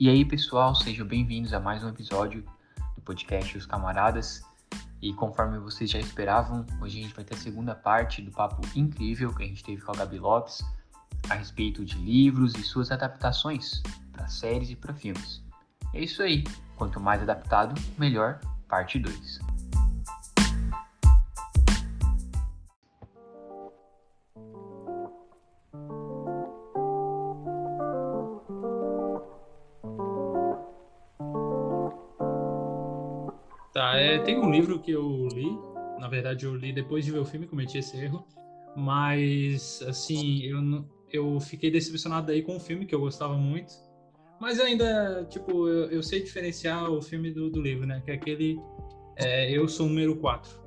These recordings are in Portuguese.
E aí, pessoal, sejam bem-vindos a mais um episódio do podcast Os Camaradas. E conforme vocês já esperavam, hoje a gente vai ter a segunda parte do papo incrível que a gente teve com a Gabi Lopes a respeito de livros e suas adaptações para séries e para filmes. É isso aí. Quanto mais adaptado, melhor. Parte 2. Que eu li, na verdade eu li depois de ver o filme, cometi esse erro, mas assim, eu, eu fiquei decepcionado aí com o filme, que eu gostava muito, mas ainda, tipo, eu, eu sei diferenciar o filme do, do, livro, né, que é aquele é, Eu Sou o Número 4,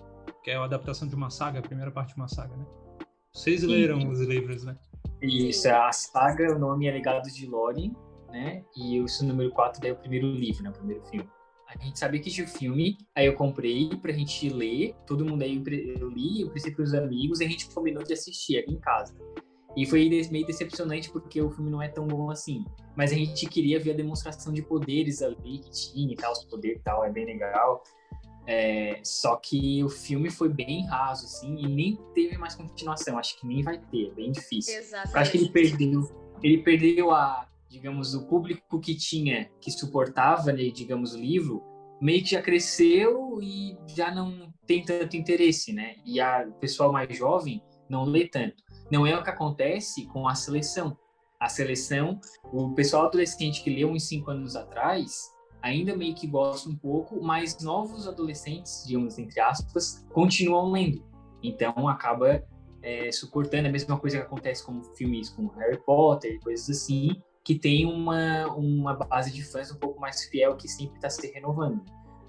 que é a adaptação de uma saga, a primeira parte de uma saga, né? Vocês leram Sim. os livros, né? Isso, a saga, o nome é Legados de Lore, né, e Eu Sou o Número 4 é o primeiro livro, né, o primeiro filme. A gente sabia que tinha o filme, aí eu comprei pra gente ler, todo mundo aí eu li, eu prestei pros amigos, e a gente combinou de assistir aqui em casa. E foi meio decepcionante porque o filme não é tão bom assim. Mas a gente queria ver a demonstração de poderes ali que tinha e tal, os poderes e tal, é bem legal. É, só que o filme foi bem raso, assim, e nem teve mais continuação. Acho que nem vai ter, é bem difícil. Exatamente. Acho que ele perdeu, ele perdeu a, digamos, o público que tinha, que suportava, né, digamos, o livro, meio que já cresceu e já não tem tanto interesse, né? E a, o pessoal mais jovem não lê tanto. Não é o que acontece com a seleção. A seleção, o pessoal adolescente que leu uns cinco anos atrás, ainda meio que gosta um pouco, mas novos adolescentes, digamos, entre aspas, continuam lendo. Então acaba é, suportando a mesma coisa que acontece com filmes como Harry Potter, coisas assim, que tem uma, uma base de fãs um pouco mais fiel que sempre está se renovando.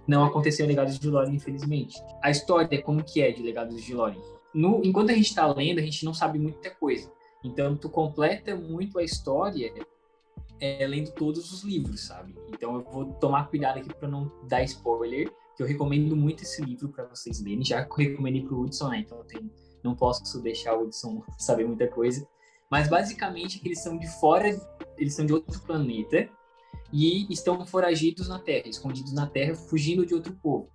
Não aconteceu em Legados de Lore, infelizmente. A história, como que é de Legados de Lore? No, enquanto a gente está lendo, a gente não sabe muita coisa. Então, tu completa muito a história é, lendo todos os livros, sabe? Então, eu vou tomar cuidado aqui para não dar spoiler, que eu recomendo muito esse livro para vocês lerem. Já recomendei para o Hudson, né? Então, não posso deixar o Hudson saber muita coisa. Mas basicamente eles são de fora, eles são de outro planeta e estão foragidos na Terra, escondidos na Terra, fugindo de outro povo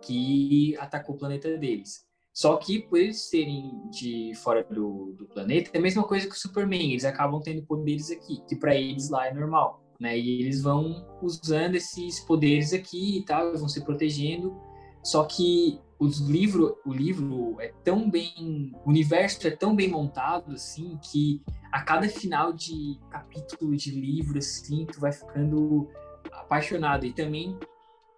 que atacou o planeta deles. Só que por eles serem de fora do, do planeta, é a mesma coisa que o Superman, eles acabam tendo poderes aqui, que para eles lá é normal, né? E eles vão usando esses poderes aqui e tal, vão se protegendo. Só que os livro, o livro é tão bem, o universo é tão bem montado assim que a cada final de capítulo de livro assim, tu vai ficando apaixonado e também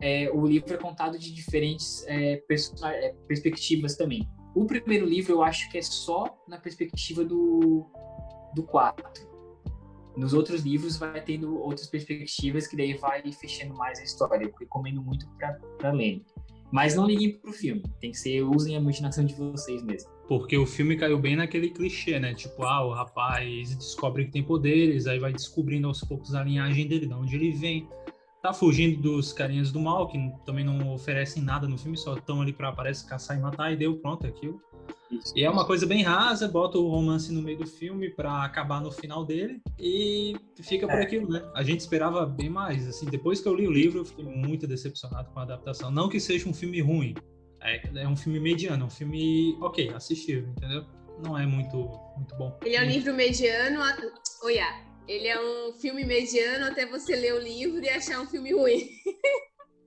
é, o livro é contado de diferentes é, é, perspectivas também. O primeiro livro eu acho que é só na perspectiva do do 4. Nos outros livros vai tendo outras perspectivas que daí vai fechando mais a história. Eu recomendo muito para ler. Mas não liguem pro filme. Tem que ser, usem a imaginação de vocês mesmo. Porque o filme caiu bem naquele clichê, né? Tipo, ah, o rapaz descobre que tem poderes, aí vai descobrindo aos poucos a linhagem dele, de onde ele vem. Tá fugindo dos carinhas do mal, que também não oferecem nada no filme, só estão ali para aparecer, caçar e matar, e deu, pronto, é aquilo. E é uma coisa bem rasa, bota o romance no meio do filme para acabar no final dele e fica por é. aquilo, né? A gente esperava bem mais, assim, depois que eu li o livro, eu fiquei muito decepcionado com a adaptação. Não que seja um filme ruim, é, é um filme mediano, é um filme, ok, assistível, entendeu? Não é muito, muito bom. Ele é um livro mediano, olha, ele é um filme mediano até você ler o livro e achar um filme ruim.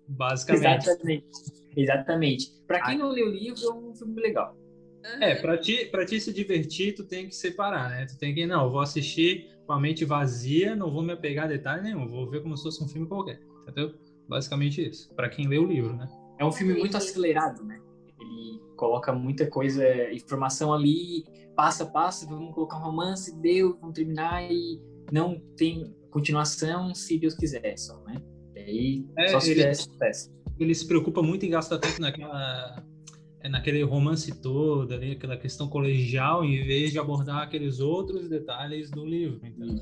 Basicamente. Exatamente. Exatamente. Para quem não leu o livro, é um filme legal. Uhum. É, pra ti, pra ti se divertir, tu tem que separar, né? Tu tem que, não, eu vou assistir com a mente vazia, não vou me apegar a detalhe nenhum, vou ver como se fosse um filme qualquer, entendeu? Basicamente isso, para quem lê o livro, né? É um filme muito acelerado, né? Ele coloca muita coisa, informação ali, passa, passa, vamos colocar um romance, deu, vamos terminar e não tem continuação se Deus quiser só, né? E aí, é, só se ele, sucesso. Ele se preocupa muito em gastar tempo naquela é naquele romance todo ali, aquela questão colegial, em vez de abordar aqueles outros detalhes do livro. Então.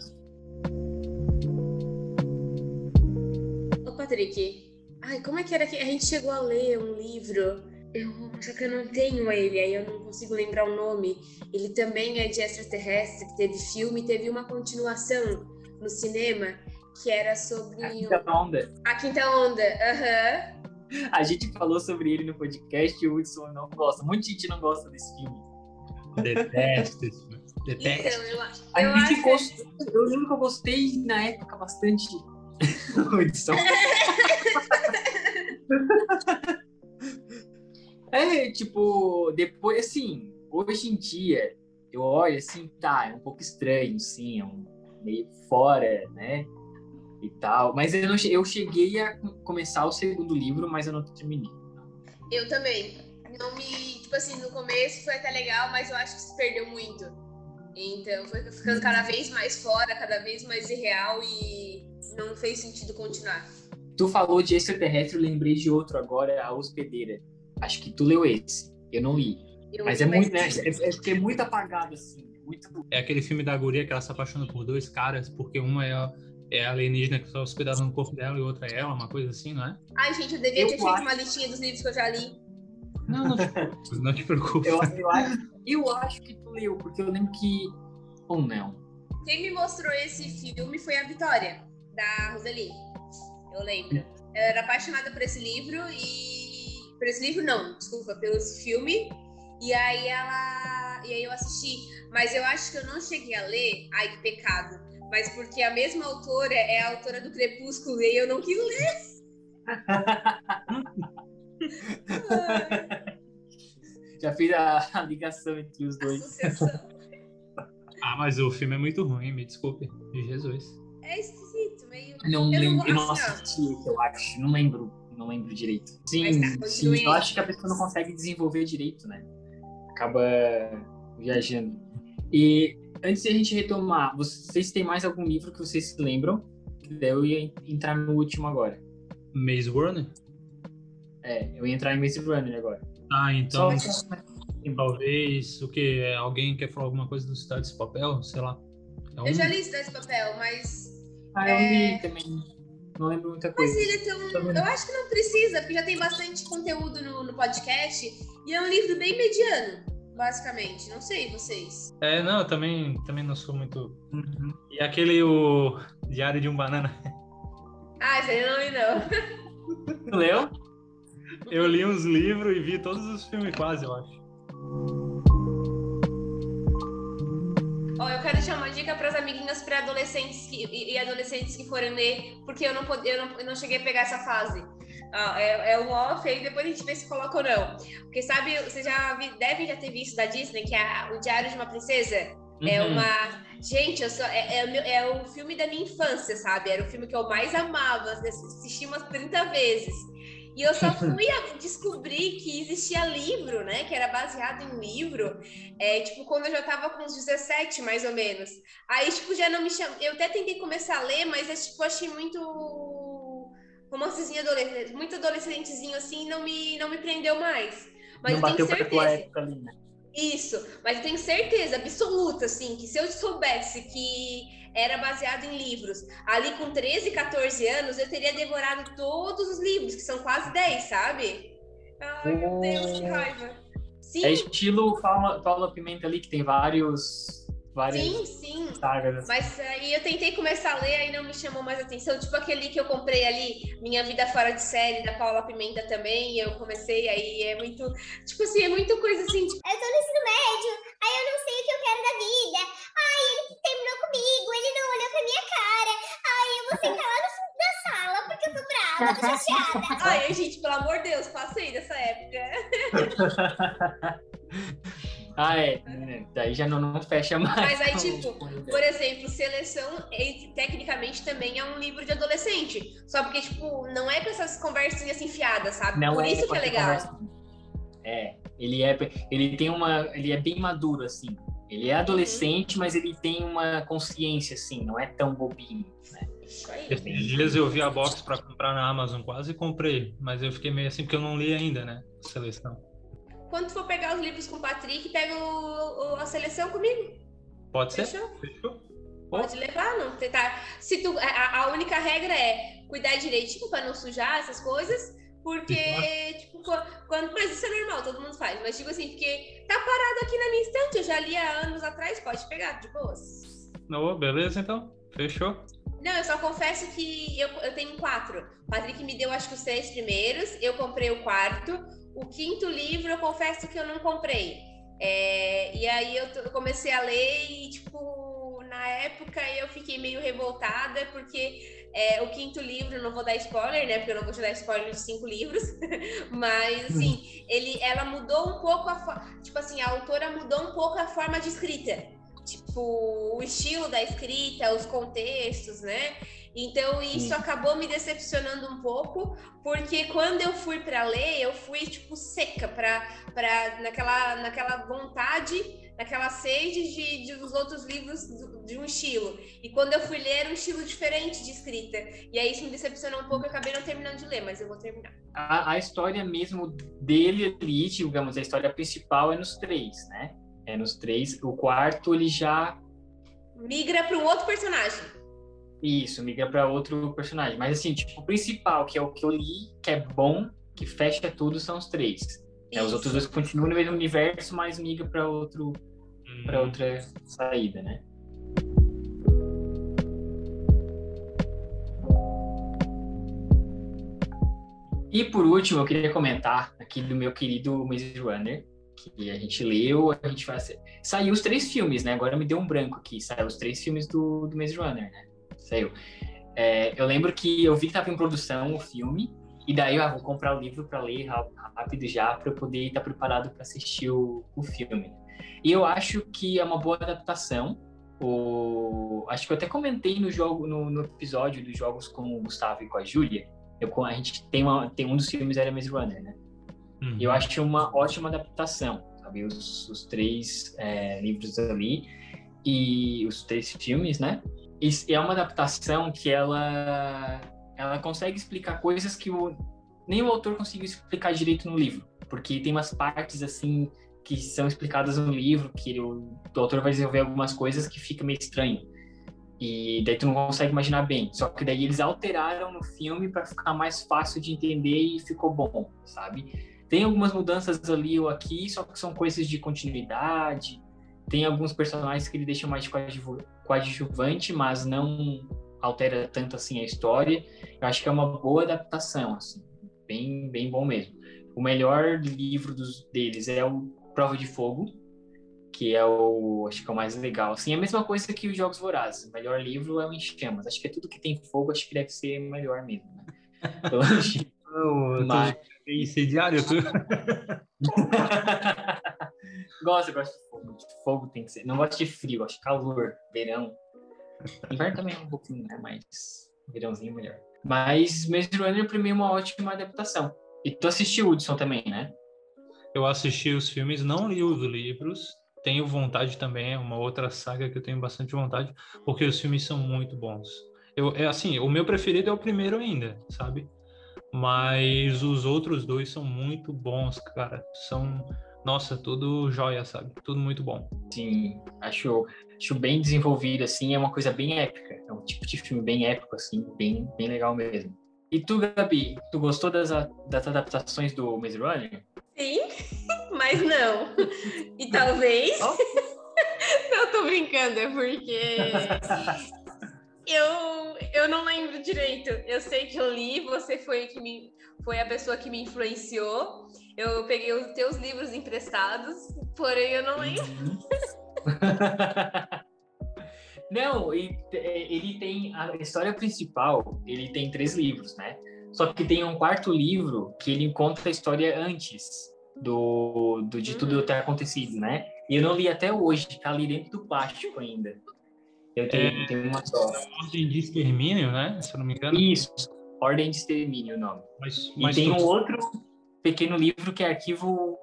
Ô, Patrick, ai, como é que era que a gente chegou a ler um livro? Eu, só que eu não tenho ele, aí eu não consigo lembrar o nome. Ele também é de extraterrestre, teve filme, teve uma continuação no cinema que era sobre. A Quinta Onda. A Quinta Onda, aham. Uhum. A gente falou sobre ele no podcast e o Hudson não gosta. Muita gente não gosta desse filme. Detesto esse filme. Detesto. Então, eu, eu, a gente gostou, eu lembro que eu gostei na época bastante. Hudson. é, tipo, depois, assim, hoje em dia, eu olho assim, tá, é um pouco estranho, sim, é um meio fora, né? E tal. Mas eu, não, eu cheguei a começar o segundo livro, mas eu não terminei. Eu também. Não me. Tipo assim, no começo foi até legal, mas eu acho que se perdeu muito. Então foi ficando cada vez mais fora, cada vez mais irreal e não fez sentido continuar. Tu falou de extraterrestre, eu lembrei de outro agora, a hospedeira. Acho que tu leu esse. Eu não li. Eu mas é muito, né? É, é, é, muito apagado, assim. Muito... É aquele filme da guria que ela se apaixona por dois caras, porque uma é é a alienígena que está hospedada no corpo dela e outra é ela, uma coisa assim, não é? Ai, gente, eu devia eu ter acho... feito uma listinha dos livros que eu já li. Não, não te não te preocupes. Eu, eu, acho, eu acho que tu leu, porque eu lembro que. Ou não. Quem me mostrou esse filme foi a Vitória, da Roseli. Eu lembro. Eu era apaixonada por esse livro e. Por esse livro, não, desculpa, pelo filme. E aí ela. E aí eu assisti. Mas eu acho que eu não cheguei a ler. Ai, que pecado mas porque a mesma autora é a autora do Crepúsculo e eu não quis ler. Já fiz a, ligação entre os dois. ah, mas o filme é muito ruim, me desculpe. De Jesus. É esquisito, meio. Não eu lembro, não, assisti, eu acho. Não lembro, não lembro direito. Sim, tá, sim, eu acho que a pessoa não consegue desenvolver direito, né? Acaba viajando. E antes de a gente retomar, vocês têm mais algum livro que vocês se lembram? Eu ia entrar no último agora. Maze Runner? É, eu ia entrar em Maze Runner agora. Ah, então. Talvez o que? Alguém quer falar alguma coisa do Cidade de Papel? Sei lá. É um... Eu já li Cidade de Papel, mas. Ah, eu é... li também. Não lembro muita coisa. Mas ele é tão. Eu acho que não precisa, porque já tem bastante conteúdo no, no podcast. E é um livro bem mediano basicamente. Não sei, vocês. É, não, eu também, também não sou muito. Uhum. E aquele, o Diário de um Banana. Ah, esse aí eu não li, não. Leu? Eu li uns livros e vi todos os filmes quase, eu acho. Ó, eu quero deixar uma dica para as amiguinhas pré-adolescentes e, e adolescentes que forem ler, porque eu não, pod, eu não, eu não cheguei a pegar essa fase. Ah, é, é um off, aí depois a gente vê se coloca ou não. Porque sabe, você já vi, deve já ter visto da Disney, que é o Diário de uma Princesa. É uhum. É uma. Gente, eu é, é, é, o filme da minha infância, sabe? Era o filme que eu mais amava, assisti umas 30 vezes. E eu só fui descobrir que existia livro, né? Que era baseado em livro, é, tipo, quando eu já tava com uns 17, mais ou menos. Aí, tipo, já não me chama. Eu até tentei começar a ler, mas, é, tipo, achei muito romancezinho adolescente, muito adolescentezinho assim, não me, não me prendeu mais. Mas não eu tenho certeza. Época né? Isso, mas eu tenho certeza absoluta, assim, que se eu soubesse que era baseado em livros, ali com 13, 14 anos, eu teria devorado todos os livros, que são quase 10, sabe? Ai, meu Deus, que raiva. Sim. É estilo Paula, Paula Pimenta ali, que tem vários várias sim, sim. sagas. Assim. Mas aí eu tentei começar a ler, aí não me chamou mais atenção. Tipo aquele que eu comprei ali, Minha Vida Fora de Série, da Paula Pimenta também. Eu comecei, aí é muito. Tipo assim, é muita coisa assim. Tipo... Eu tô no ensino médio, aí eu não sei o que eu quero da vida. Ai, ele terminou comigo, ele não olhou pra minha cara. Ai, eu vou sentar lá no fundo da sala porque eu tô brava, tô chateada. Ai, gente, pelo amor de Deus, passei dessa época. Ah, é. Daí já não, não fecha mais. Mas aí, tipo, por exemplo, Seleção, tecnicamente também é um livro de adolescente. Só porque, tipo, não é com essas conversinhas assim fiadas, sabe? Não por é isso que é legal. Conversa. É, ele é, ele tem uma, ele é bem maduro, assim. Ele é adolescente, uhum. mas ele tem uma consciência, assim, não é tão bobinho, né? Esses dias eu vi a box para comprar na Amazon, quase comprei, mas eu fiquei meio assim porque eu não li ainda, né? Seleção. Quando for pegar os livros com o Patrick, pega o, o, a seleção comigo. Pode ser? Fechou? Pode levar, não. Tentar. Se tu, a, a única regra é cuidar direitinho para não sujar essas coisas. Porque, tipo, quando. Mas isso é normal, todo mundo faz. Mas, tipo assim, porque tá parado aqui na minha estante, eu já li há anos atrás, pode pegar, de boas. Não, beleza então. Fechou. Não, eu só confesso que eu, eu tenho quatro. O Patrick me deu, acho que os três primeiros. Eu comprei o quarto. O quinto livro, eu confesso que eu não comprei. É, e aí eu, comecei a ler e, tipo, na época eu fiquei meio revoltada, porque é, o quinto livro, não vou dar spoiler, né? Porque eu não vou te dar spoiler de cinco livros, mas assim, ele, ela mudou um pouco a tipo assim, a autora mudou um pouco a forma de escrita tipo, o estilo da escrita, os contextos, né? Então isso Sim. acabou me decepcionando um pouco, porque quando eu fui para ler, eu fui tipo seca para para naquela naquela vontade, naquela sede de, de os outros livros de um estilo. E quando eu fui ler, era um estilo diferente de escrita. E aí isso me decepcionou um pouco, eu acabei não terminando de ler, mas eu vou terminar. A, a história mesmo dele ali, digamos, a história principal é nos três, né? É nos três. O quarto ele já migra para um outro personagem. Isso, migra para outro personagem. Mas assim, tipo, o principal, que é o que eu li, que é bom, que fecha tudo, são os três. É, os outros dois continuam no mesmo universo, mas migra para outro hum. para outra saída, né? E por último, eu queria comentar aqui do meu querido Maze Runner, que a gente leu, a gente vai. Saiu os três filmes, né? Agora me deu um branco aqui. Saiu os três filmes do, do Maze Runner, né? Saiu. É, eu lembro que eu vi que estava em produção o filme, e daí eu ah, vou comprar o livro para ler rápido já, para eu poder estar preparado para assistir o, o filme. E eu acho que é uma boa adaptação. O... Acho que eu até comentei no jogo, no, no episódio dos jogos com o Gustavo e com a Júlia. A gente tem, uma, tem um dos filmes era Maze Runner, né? Uhum. Eu acho uma ótima adaptação, sabe? Os, os três é, livros ali e os três filmes, né? E é uma adaptação que ela ela consegue explicar coisas que o, nem o autor conseguiu explicar direito no livro, porque tem umas partes assim que são explicadas no livro que o, o autor vai desenvolver algumas coisas que fica meio estranho. E daí tu não consegue imaginar bem. Só que daí eles alteraram no filme para ficar mais fácil de entender e ficou bom, sabe? Tem algumas mudanças ali ou aqui, só que são coisas de continuidade. Tem alguns personagens que ele deixa mais coadjuvante, mas não altera tanto assim a história. Eu acho que é uma boa adaptação, assim, bem, bem bom mesmo. O melhor livro dos, deles é o Prova de Fogo, que é o acho que é o mais legal. Assim, é a mesma coisa que os Jogos Vorazes. O melhor livro é o Em Chamas. Acho que é tudo que tem fogo, acho que deve ser melhor mesmo. Né? Então, Mas... Incendiário, tu? gosto, gosto de fogo. De fogo tem que ser. Não gosto de frio, gosto de calor, verão. Inverno também é um pouquinho, né? Mas verãozinho é melhor. Mas Maze Runner, pra mim, é uma ótima adaptação. E tu assistiu Hudson também, né? Eu assisti os filmes, não li os livros. Tenho vontade também, é uma outra saga que eu tenho bastante vontade, porque os filmes são muito bons. Eu, é assim, o meu preferido é o primeiro ainda, sabe? Mas os outros dois são muito bons, cara. São, nossa, tudo jóia, sabe? Tudo muito bom. Sim, acho, acho bem desenvolvido, assim, é uma coisa bem épica. É um tipo de filme bem épico, assim, bem, bem legal mesmo. E tu, Gabi, tu gostou das, das adaptações do Maze Runner? Sim, mas não. E talvez. Oh. não tô brincando, é porque eu, eu não lembro direito. Eu sei que eu li, você foi, que me, foi a pessoa que me influenciou. Eu peguei os teus livros emprestados, porém eu não lembro. não, ele tem a história principal, ele tem três livros, né? Só que tem um quarto livro que ele conta a história antes do, do de tudo uhum. ter acontecido, né? E eu não li até hoje, tá ali dentro do plástico ainda. Eu tenho, é, tenho uma só. Ordem de Extermínio, né? Se eu não me engano. Isso, Ordem de Extermínio o nome. Mas, mas e tem tu... um outro pequeno livro que é arquivo.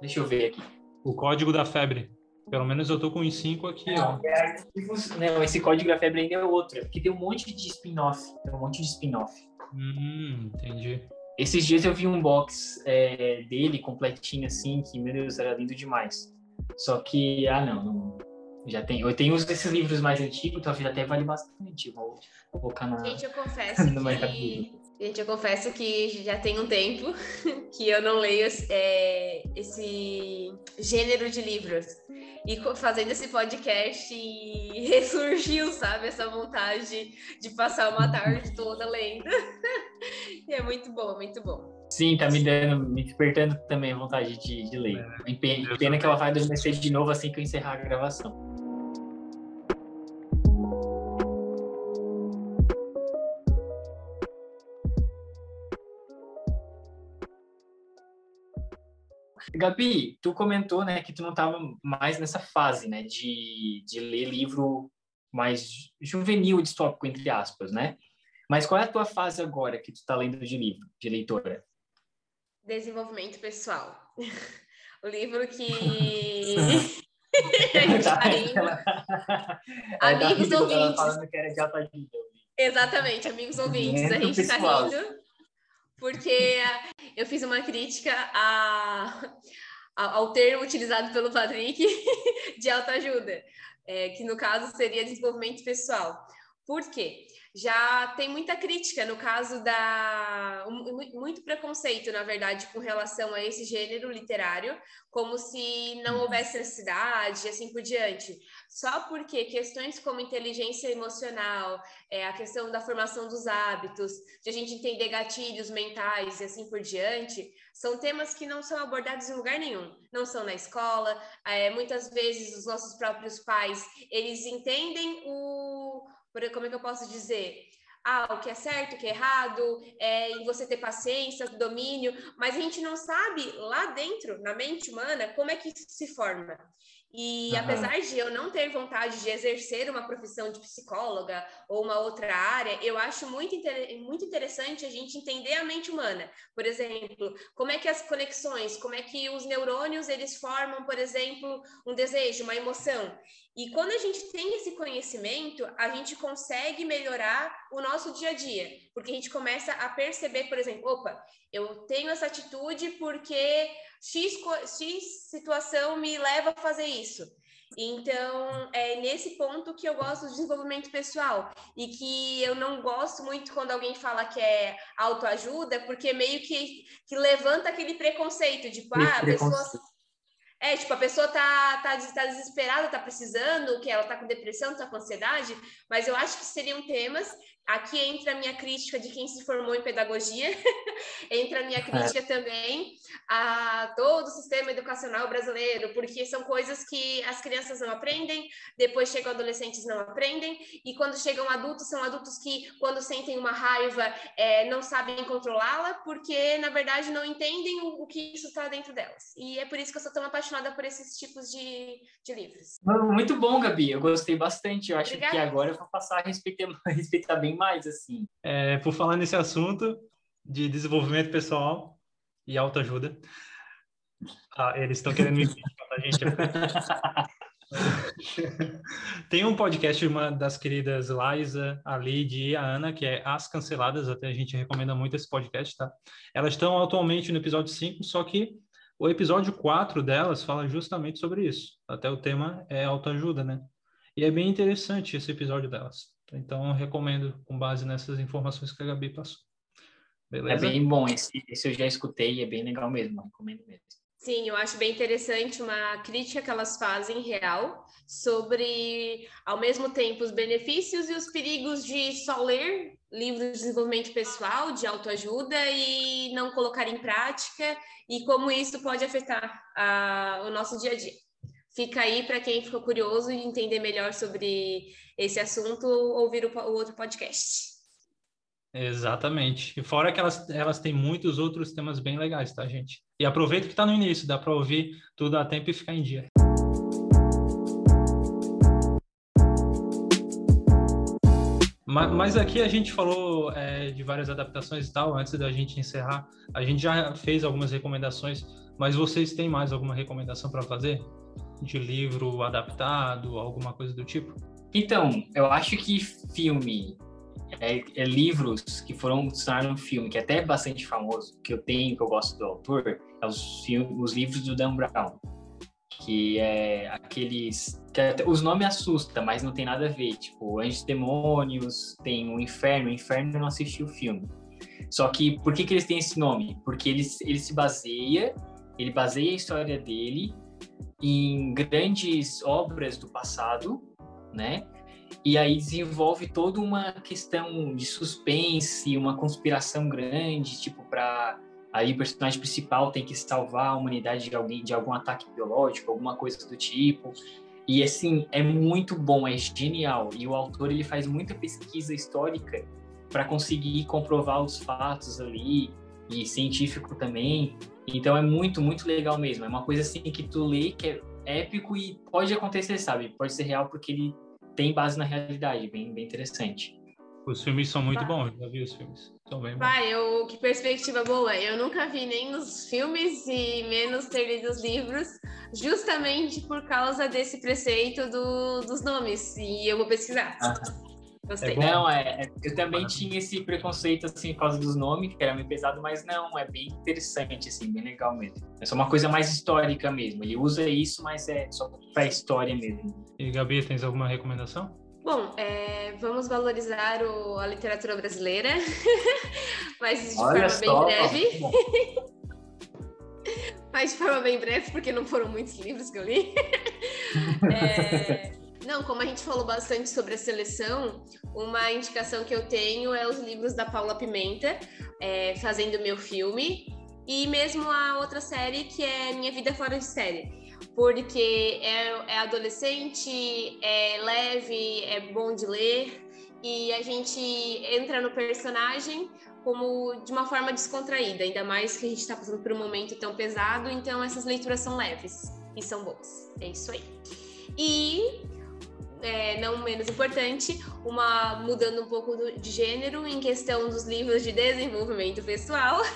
Deixa eu ver aqui. O Código da Febre. Pelo menos eu tô com os cinco aqui, não, ó. É Não, esse Código da Febre ainda é outro. É porque tem um monte de spin-off. Tem um monte de spin-off. Hum, entendi. Esses dias eu vi um box é, dele completinho assim, que, meu Deus, era lindo demais. Só que, ah, não, não já tem, eu tenho esses livros mais antigos, então já até vale bastante. Vou colocar na. Gente, eu confesso que Gente, eu confesso que já tem um tempo que eu não leio é, esse gênero de livros. E fazendo esse podcast ressurgiu, sabe, essa vontade de passar uma tarde toda lendo. e é muito bom, muito bom. Sim, tá me dando, me despertando também a vontade de, de ler. É, pena, pena que ela vai adormecer de novo assim que eu encerrar a gravação. Gabi, tu comentou, né, que tu não estava mais nessa fase, né, de, de ler livro mais juvenil, distópico, entre aspas, né? Mas qual é a tua fase agora que tu está lendo de livro, de leitora? Desenvolvimento pessoal. o livro que a gente tá lendo. Amigos ouvintes. falando que era de alta ajuda. Exatamente, amigos ouvintes. A gente está lendo porque eu fiz uma crítica a, a, ao termo utilizado pelo Patrick de autoajuda, é, que no caso seria desenvolvimento pessoal. Por quê? já tem muita crítica no caso da muito preconceito, na verdade, com relação a esse gênero literário, como se não uhum. houvesse necessidade, assim por diante. Só porque questões como inteligência emocional, é, a questão da formação dos hábitos, de a gente entender gatilhos mentais e assim por diante, são temas que não são abordados em lugar nenhum. Não são na escola. É, muitas vezes os nossos próprios pais eles entendem o como é que eu posso dizer? Ah, o que é certo, o que é errado, é, em você ter paciência, domínio, mas a gente não sabe lá dentro, na mente humana, como é que isso se forma. E uhum. apesar de eu não ter vontade de exercer uma profissão de psicóloga ou uma outra área, eu acho muito, inter... muito interessante a gente entender a mente humana. Por exemplo, como é que as conexões, como é que os neurônios eles formam, por exemplo, um desejo, uma emoção. E quando a gente tem esse conhecimento, a gente consegue melhorar o nosso dia a dia, porque a gente começa a perceber, por exemplo, opa, eu tenho essa atitude porque X, X situação me leva a fazer isso. Então, é nesse ponto que eu gosto do desenvolvimento pessoal e que eu não gosto muito quando alguém fala que é autoajuda, porque meio que, que levanta aquele preconceito, tipo, ah, a pessoa é, tipo, a pessoa tá, tá, tá desesperada, tá precisando, que ela tá com depressão, tá com ansiedade, mas eu acho que seriam temas Aqui entra a minha crítica de quem se formou em pedagogia, entra a minha crítica é. também a todo o sistema educacional brasileiro, porque são coisas que as crianças não aprendem, depois chegam adolescentes não aprendem, e quando chegam adultos, são adultos que, quando sentem uma raiva, é, não sabem controlá-la, porque, na verdade, não entendem o, o que isso está dentro delas. E é por isso que eu sou tão apaixonada por esses tipos de, de livros. Muito bom, Gabi, eu gostei bastante. Eu acho Obrigada. que agora eu vou passar a respeitar, a respeitar bem mais, assim. É, por falar nesse assunto de desenvolvimento pessoal e autoajuda, ah, eles estão querendo me a gente. Tem um podcast de uma das queridas Liza, a Lid e a Ana, que é As Canceladas, até a gente recomenda muito esse podcast, tá? Elas estão atualmente no episódio 5, só que o episódio 4 delas fala justamente sobre isso. Até o tema é autoajuda, né? E é bem interessante esse episódio delas. Então, eu recomendo com base nessas informações que a Gabi passou. Beleza? É bem bom, esse, esse eu já escutei, é bem legal mesmo, recomendo mesmo. Sim, eu acho bem interessante uma crítica que elas fazem real sobre, ao mesmo tempo, os benefícios e os perigos de só ler livros de desenvolvimento pessoal, de autoajuda e não colocar em prática e como isso pode afetar a, o nosso dia a dia. Fica aí para quem ficou curioso e entender melhor sobre esse assunto, ouvir o, o outro podcast. Exatamente. E fora que elas, elas têm muitos outros temas bem legais, tá, gente? E aproveita que está no início, dá para ouvir tudo a tempo e ficar em dia. Mas aqui a gente falou é, de várias adaptações e tal. Antes da gente encerrar, a gente já fez algumas recomendações, mas vocês têm mais alguma recomendação para fazer? De livro adaptado, alguma coisa do tipo? Então, eu acho que filme, é, é livros que foram se um filme, que é até bastante famoso, que eu tenho, que eu gosto do autor, é os, os livros do Dan Brown. Que é aqueles. Que até, os nomes assustam, mas não tem nada a ver. Tipo, Anjos Demônios, tem o Inferno. O Inferno eu não assisti o filme. Só que por que, que eles têm esse nome? Porque ele, ele se baseia, ele baseia a história dele em grandes obras do passado, né? E aí desenvolve toda uma questão de suspense, uma conspiração grande, tipo para aí o personagem principal tem que salvar a humanidade de alguém de algum ataque biológico, alguma coisa do tipo. E assim, é muito bom, é genial. E o autor ele faz muita pesquisa histórica para conseguir comprovar os fatos ali e científico também. Então é muito, muito legal mesmo. É uma coisa assim que tu lê que é épico e pode acontecer, sabe? Pode ser real porque ele tem base na realidade, bem, bem interessante. Os filmes são muito bons, já vi os filmes. São bem bons. Vai, eu, que perspectiva boa. Eu nunca vi nem os filmes e menos ter lido os livros, justamente por causa desse preceito do, dos nomes. E eu vou pesquisar. Gostei. É não, é, é, eu também tinha esse preconceito, assim, por causa dos nomes, que era meio pesado, mas não, é bem interessante, assim, bem legal mesmo. É só uma coisa mais histórica mesmo. Ele usa isso, mas é só pra história mesmo. E Gabi, tens alguma recomendação? Bom, é, vamos valorizar o, a literatura brasileira, mas de Olha forma só, bem breve. mas de forma bem breve, porque não foram muitos livros que eu li. É, não, como a gente falou bastante sobre a seleção, uma indicação que eu tenho é os livros da Paula Pimenta, é, fazendo meu filme, e mesmo a outra série que é Minha Vida Fora de Série. Porque é, é adolescente, é leve, é bom de ler, e a gente entra no personagem como de uma forma descontraída, ainda mais que a gente está passando por um momento tão pesado, então essas leituras são leves e são boas. É isso aí. E é, não menos importante, uma mudando um pouco do, de gênero em questão dos livros de desenvolvimento pessoal.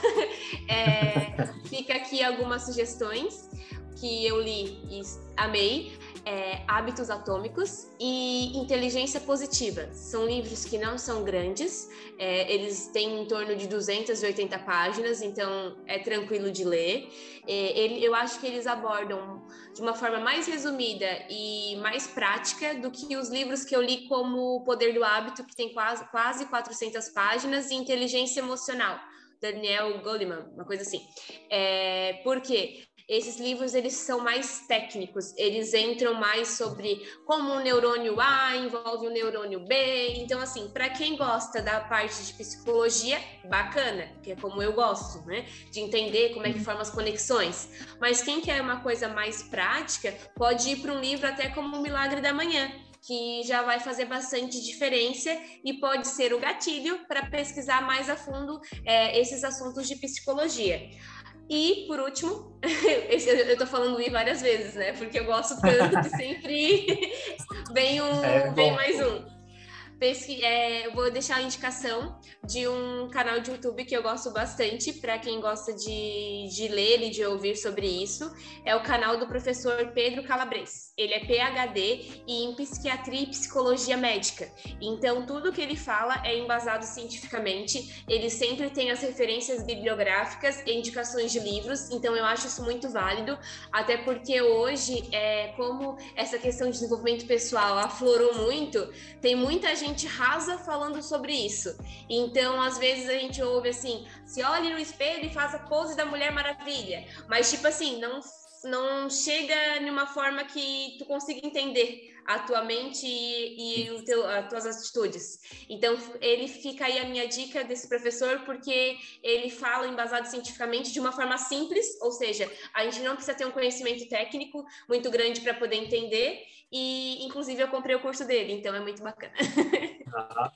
É, fica aqui algumas sugestões que eu li e amei. É, Hábitos Atômicos e Inteligência Positiva. São livros que não são grandes, é, eles têm em torno de 280 páginas, então é tranquilo de ler. É, ele, eu acho que eles abordam de uma forma mais resumida e mais prática do que os livros que eu li como O Poder do Hábito, que tem quase, quase 400 páginas, e Inteligência Emocional, Daniel Goleman, uma coisa assim. É, por quê? Esses livros eles são mais técnicos, eles entram mais sobre como o neurônio A envolve o neurônio B. Então, assim, para quem gosta da parte de psicologia, bacana, que é como eu gosto, né? De entender como é que forma as conexões. Mas quem quer uma coisa mais prática, pode ir para um livro até como o Milagre da Manhã, que já vai fazer bastante diferença e pode ser o gatilho para pesquisar mais a fundo é, esses assuntos de psicologia. E, por último, eu tô falando I várias vezes, né? Porque eu gosto tanto que sempre vem, um, É vem mais um. Pesqui, é, vou deixar a indicação de um canal de YouTube que eu gosto bastante, para quem gosta de, de ler e de ouvir sobre isso. É o canal do professor Pedro Calabres. Ele é PhD em psiquiatria e psicologia médica. Então, tudo que ele fala é embasado cientificamente. Ele sempre tem as referências bibliográficas e indicações de livros. Então, eu acho isso muito válido, até porque hoje, é, como essa questão de desenvolvimento pessoal aflorou muito, tem muita gente rasa falando sobre isso. Então, às vezes a gente ouve assim: se olhe no espelho e faça pose da Mulher Maravilha. Mas, tipo assim, não, não chega numa forma que tu consiga entender a tua mente e, e teu, as tuas atitudes. Então, ele fica aí a minha dica desse professor, porque ele fala embasado cientificamente de uma forma simples, ou seja, a gente não precisa ter um conhecimento técnico muito grande para poder entender. E, inclusive, eu comprei o curso dele, então é muito bacana. Ah,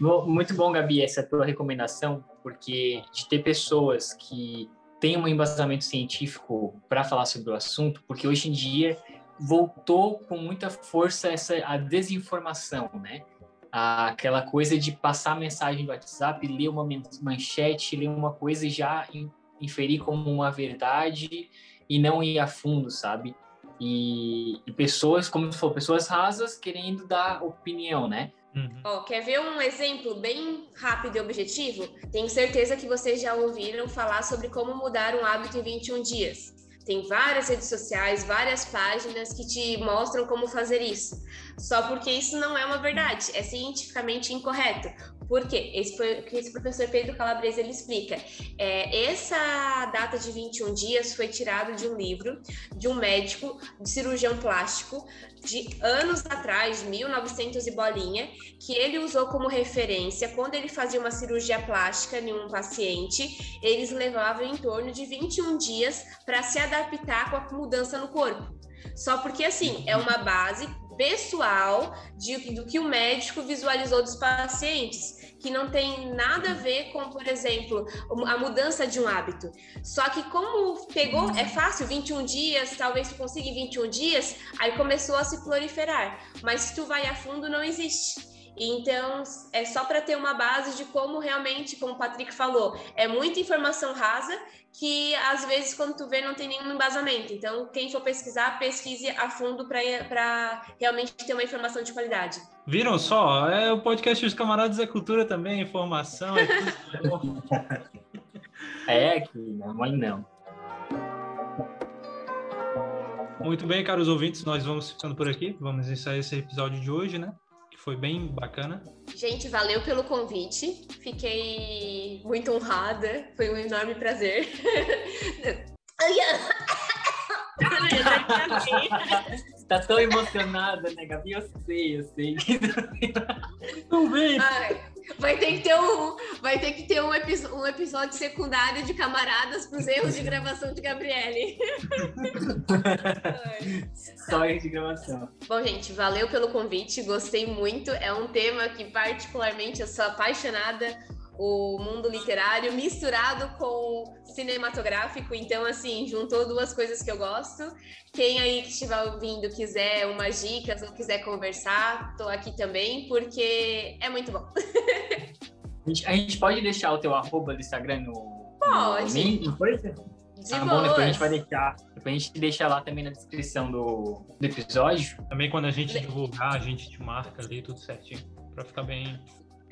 Muito bom, Gabi, essa tua recomendação, porque de ter pessoas que têm um embasamento científico para falar sobre o assunto, porque hoje em dia voltou com muita força essa a desinformação, né? Aquela coisa de passar mensagem do WhatsApp, ler uma manchete, ler uma coisa e já in- inferir como uma verdade e não ir a fundo, sabe? E, e pessoas, como tu falou, pessoas rasas querendo dar opinião, né? Uhum. Ó, quer ver um exemplo bem rápido e objetivo? Tenho certeza que vocês já ouviram falar sobre como mudar um hábito em 21 dias. Tem várias redes sociais, várias páginas que te mostram como fazer isso. Só porque isso não é uma verdade, é cientificamente incorreto. Por quê? Esse foi o que esse professor Pedro Calabresa ele explica. É, essa data de 21 dias foi tirado de um livro de um médico, de cirurgião plástico, de anos atrás, 1900 e bolinha, que ele usou como referência quando ele fazia uma cirurgia plástica em um paciente, eles levavam em torno de 21 dias para se adaptar com a mudança no corpo. Só porque, assim, é uma base pessoal de, do que o médico visualizou dos pacientes, que não tem nada a ver com, por exemplo, a mudança de um hábito. Só que como pegou, é fácil, 21 dias, talvez tu consiga em 21 dias, aí começou a se proliferar. Mas se tu vai a fundo, não existe. Então, é só para ter uma base de como realmente, como o Patrick falou, é muita informação rasa que às vezes quando tu vê não tem nenhum embasamento. Então, quem for pesquisar, pesquise a fundo para realmente ter uma informação de qualidade. Viram só? É o podcast dos camaradas é cultura também, informação, é tudo. é que não, mãe não. Muito bem, caros ouvintes, nós vamos ficando por aqui. Vamos encerrar esse episódio de hoje, né? Foi bem bacana. Gente, valeu pelo convite. Fiquei muito honrada. Foi um enorme prazer. tá tão emocionada, né, Gabi? Eu sei, eu sei. Não vem. Vai ter que ter um, vai ter que ter um, um episódio secundário de camaradas para os erros de gravação de Gabriele. Só erros de gravação. Bom, gente, valeu pelo convite, gostei muito. É um tema que particularmente eu sou apaixonada o mundo literário misturado com cinematográfico. Então, assim, juntou duas coisas que eu gosto. Quem aí que estiver ouvindo quiser umas dicas ou quiser conversar, tô aqui também, porque é muito bom. a, gente, a gente pode deixar o teu arroba do Instagram no. Pode. No pode ser? De ah, bom, depois a gente vai deixar. Depois a gente deixa lá também na descrição do, do episódio. Também quando a gente divulgar, a gente te marca ali tudo certinho. Pra ficar bem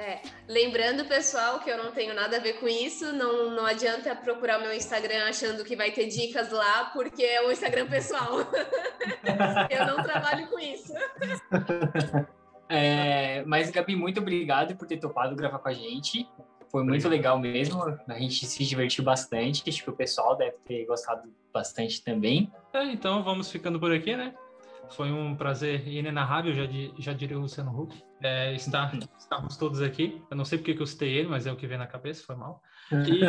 é, lembrando, pessoal, que eu não tenho nada a ver com isso, não, não adianta procurar o meu Instagram achando que vai ter dicas lá, porque é o Instagram pessoal. eu não trabalho com isso. É, mas, Gabi, muito obrigado por ter topado gravar com a gente. Foi muito legal mesmo, a gente se divertiu bastante, acho que o pessoal deve ter gostado bastante também. É, então vamos ficando por aqui, né? Foi um prazer inenarrável, já, já diria o Luciano Huck, é, estar, estarmos todos aqui. Eu não sei porque que eu citei ele, mas é o que vem na cabeça, foi mal. E...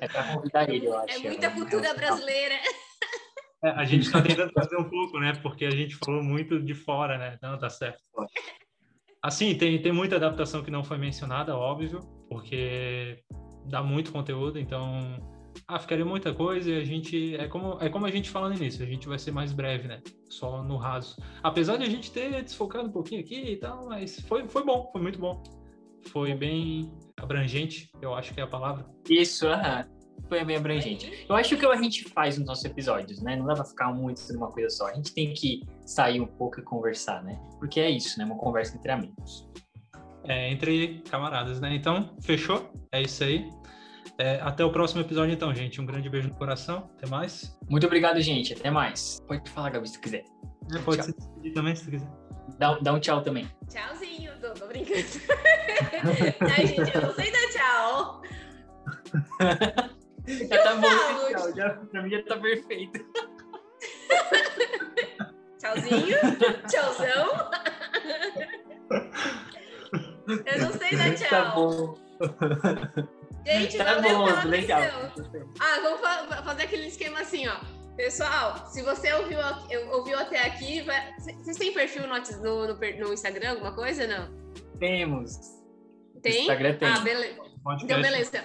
é para convidar ele, eu acho. É muita cultura brasileira. É, a gente está tentando fazer um pouco, né? Porque a gente falou muito de fora, né? Não, tá certo. Assim, tem, tem muita adaptação que não foi mencionada, óbvio, porque dá muito conteúdo, então ah, ficaria muita coisa e a gente. É como, é como a gente fala no início, a gente vai ser mais breve, né? Só no raso. Apesar de a gente ter desfocado um pouquinho aqui e tal, mas foi, foi bom, foi muito bom. Foi bem abrangente, eu acho que é a palavra. Isso, aham. Foi bem abrangente. Eu acho que a gente faz nos nossos episódios, né? Não dá pra ficar muito numa coisa só. A gente tem que sair um pouco e conversar, né? Porque é isso, né? Uma conversa entre amigos. É, entre camaradas, né? Então, fechou? É isso aí. É, até o próximo episódio, então, gente. Um grande beijo no coração. Até mais. Muito obrigado, gente. Até mais. Pode falar, Gabi, se tu quiser. É, pode tchau. se despedir também, se tu quiser. Dá, dá um tchau também. Tchauzinho. Tô, tô brincando. Ai, gente, eu não sei dar tchau. já tá bom, tchau. Já, pra mim já tá perfeito. Tchauzinho. Tchauzão. Eu não sei dar tchau. Tá bom. Gente, tá bom, legal. Ah, vamos fazer aquele esquema assim, ó. Pessoal, se você ouviu, ouviu até aqui, vai... vocês têm perfil no, no, no, Instagram, alguma coisa, não? Temos. Tem? Instagram tem. Ah, beleza. Então, beleza.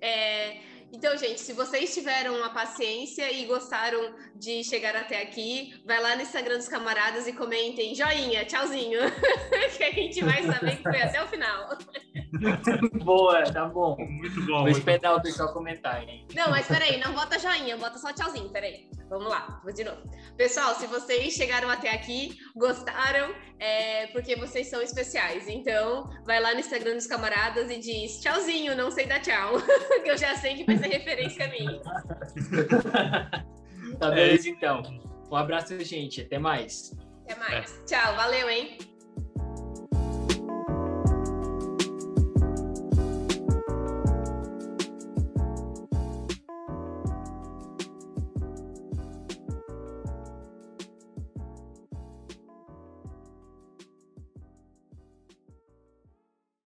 É, então, gente, se vocês tiveram a paciência e gostaram de chegar até aqui, vai lá no Instagram dos camaradas e comentem joinha, tchauzinho, que a gente vai saber que foi até o final. Boa, tá bom. Muito bom. Vou esperar o pessoal comentar, hein? Não, mas peraí, não bota joinha, bota só tchauzinho, peraí. Vamos lá, vou de novo. Pessoal, se vocês chegaram até aqui, gostaram, é porque vocês são especiais. Então, vai lá no Instagram dos camaradas e diz tchauzinho, não sei dar tchau, que eu já sei que vai ser referência a mim. tá beleza, então. Um abraço, gente. Até mais. Até mais. É. Tchau, valeu, hein?